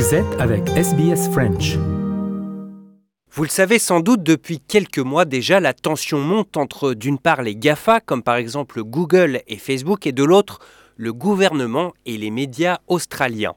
Vous êtes avec SBS French. Vous le savez sans doute, depuis quelques mois déjà, la tension monte entre d'une part les GAFA, comme par exemple Google et Facebook, et de l'autre le gouvernement et les médias australiens.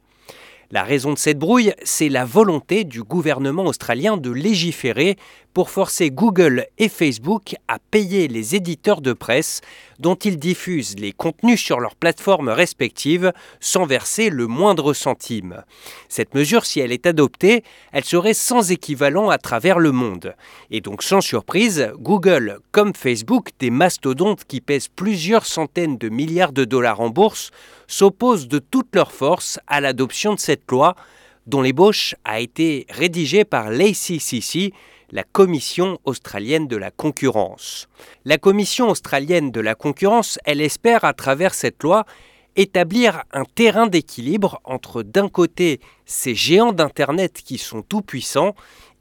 La raison de cette brouille, c'est la volonté du gouvernement australien de légiférer pour forcer Google et Facebook à payer les éditeurs de presse dont ils diffusent les contenus sur leurs plateformes respectives sans verser le moindre centime. Cette mesure, si elle est adoptée, elle serait sans équivalent à travers le monde. Et donc sans surprise, Google comme Facebook, des mastodontes qui pèsent plusieurs centaines de milliards de dollars en bourse, s'opposent de toute leur force à l'adoption de cette loi dont l'ébauche a été rédigée par l'ACCC, la Commission australienne de la concurrence. La Commission australienne de la concurrence, elle espère à travers cette loi établir un terrain d'équilibre entre d'un côté ces géants d'Internet qui sont tout puissants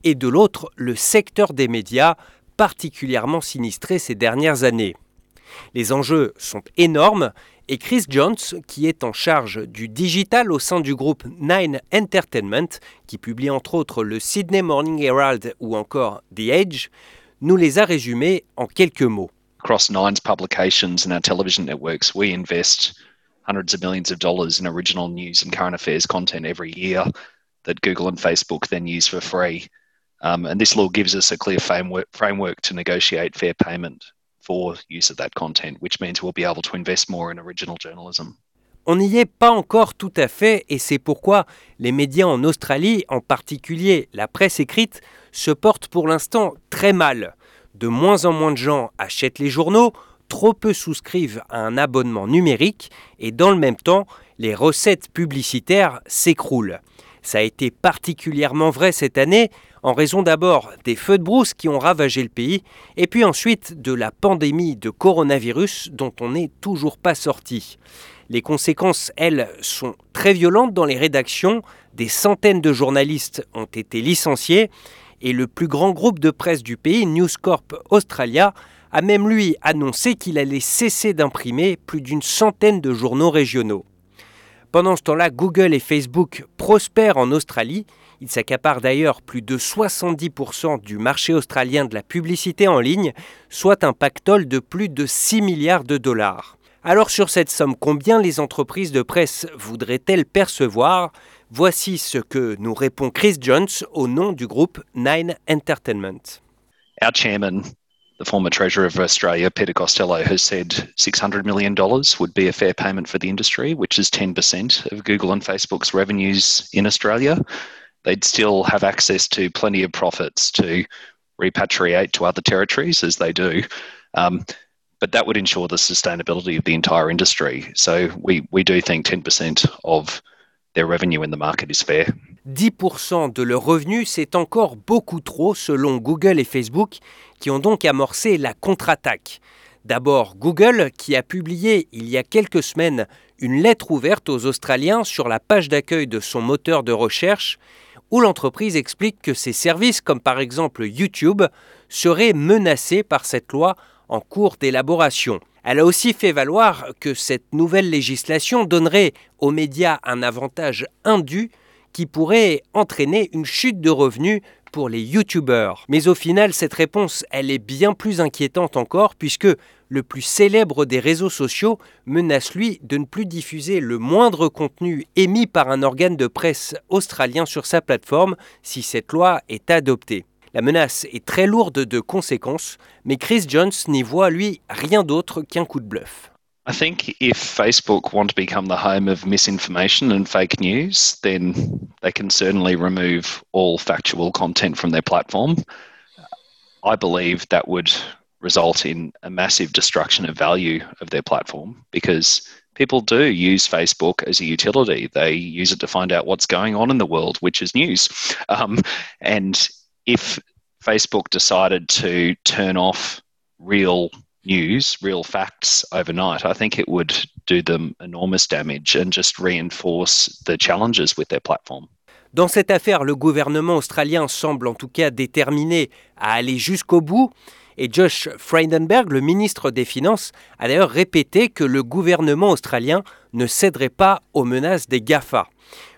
et de l'autre le secteur des médias particulièrement sinistré ces dernières années. Les enjeux sont énormes et Chris Jones, qui est en charge du digital au sein du groupe Nine Entertainment, qui publie entre autres le Sydney Morning Herald ou encore The Age, nous les a résumés en quelques mots. Across Nine's publications and our television networks, we invest hundreds of millions of dollars in original news and current affairs content every year that Google and Facebook then use for free. Um, and this law gives us a clear framework, framework to negotiate fair payment for use of that content, which means we'll be able to invest more in original journalism. On n'y est pas encore tout à fait et c'est pourquoi les médias en Australie, en particulier la presse écrite, se portent pour l'instant très mal. De moins en moins de gens achètent les journaux, trop peu souscrivent à un abonnement numérique et dans le même temps, les recettes publicitaires s'écroulent. Ça a été particulièrement vrai cette année en raison d'abord des feux de brousse qui ont ravagé le pays et puis ensuite de la pandémie de coronavirus dont on n'est toujours pas sorti. Les conséquences, elles, sont très violentes dans les rédactions. Des centaines de journalistes ont été licenciés et le plus grand groupe de presse du pays, News Corp Australia, a même lui annoncé qu'il allait cesser d'imprimer plus d'une centaine de journaux régionaux. Pendant ce temps-là, Google et Facebook prospèrent en Australie. Ils s'accaparent d'ailleurs plus de 70% du marché australien de la publicité en ligne, soit un pactole de plus de 6 milliards de dollars. Alors sur cette somme, combien les entreprises de presse voudraient-elles percevoir? Voici ce que nous répond Chris Jones au nom du groupe Nine Entertainment. The former Treasurer of Australia, Peter Costello, has said $600 million would be a fair payment for the industry, which is 10% of Google and Facebook's revenues in Australia. They'd still have access to plenty of profits to repatriate to other territories as they do. Um, but that would ensure the sustainability of the entire industry. So we, we do think 10% of their revenue in the market is fair. 10% de leurs revenus, c'est encore beaucoup trop selon Google et Facebook, qui ont donc amorcé la contre-attaque. D'abord Google, qui a publié il y a quelques semaines une lettre ouverte aux Australiens sur la page d'accueil de son moteur de recherche, où l'entreprise explique que ses services, comme par exemple YouTube, seraient menacés par cette loi en cours d'élaboration. Elle a aussi fait valoir que cette nouvelle législation donnerait aux médias un avantage indu qui pourrait entraîner une chute de revenus pour les youtubeurs. Mais au final, cette réponse, elle est bien plus inquiétante encore puisque le plus célèbre des réseaux sociaux menace lui de ne plus diffuser le moindre contenu émis par un organe de presse australien sur sa plateforme si cette loi est adoptée. La menace est très lourde de conséquences, mais Chris Jones n'y voit lui rien d'autre qu'un coup de bluff. I think if Facebook want to become the home of misinformation and fake news, then they can certainly remove all factual content from their platform. I believe that would result in a massive destruction of value of their platform because people do use Facebook as a utility. They use it to find out what's going on in the world, which is news. Um, and if Facebook decided to turn off real news, real facts overnight, I think it would do them enormous damage and just reinforce the challenges with their platform. Dans cette affaire, le gouvernement australien semble en tout cas déterminé à aller jusqu'au bout. Et Josh Frydenberg, le ministre des Finances, a d'ailleurs répété que le gouvernement australien ne céderait pas aux menaces des GAFA.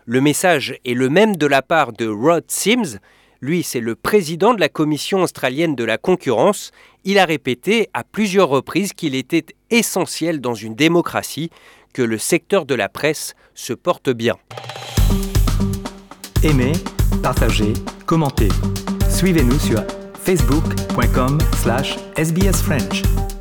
Le message est le même de la part de Rod Sims. Lui, c'est le président de la Commission australienne de la concurrence. Il a répété à plusieurs reprises qu'il était essentiel dans une démocratie que le secteur de la presse se porte bien. Aimez, partagez, commentez. Suivez-nous sur facebook.com/sbsfrench.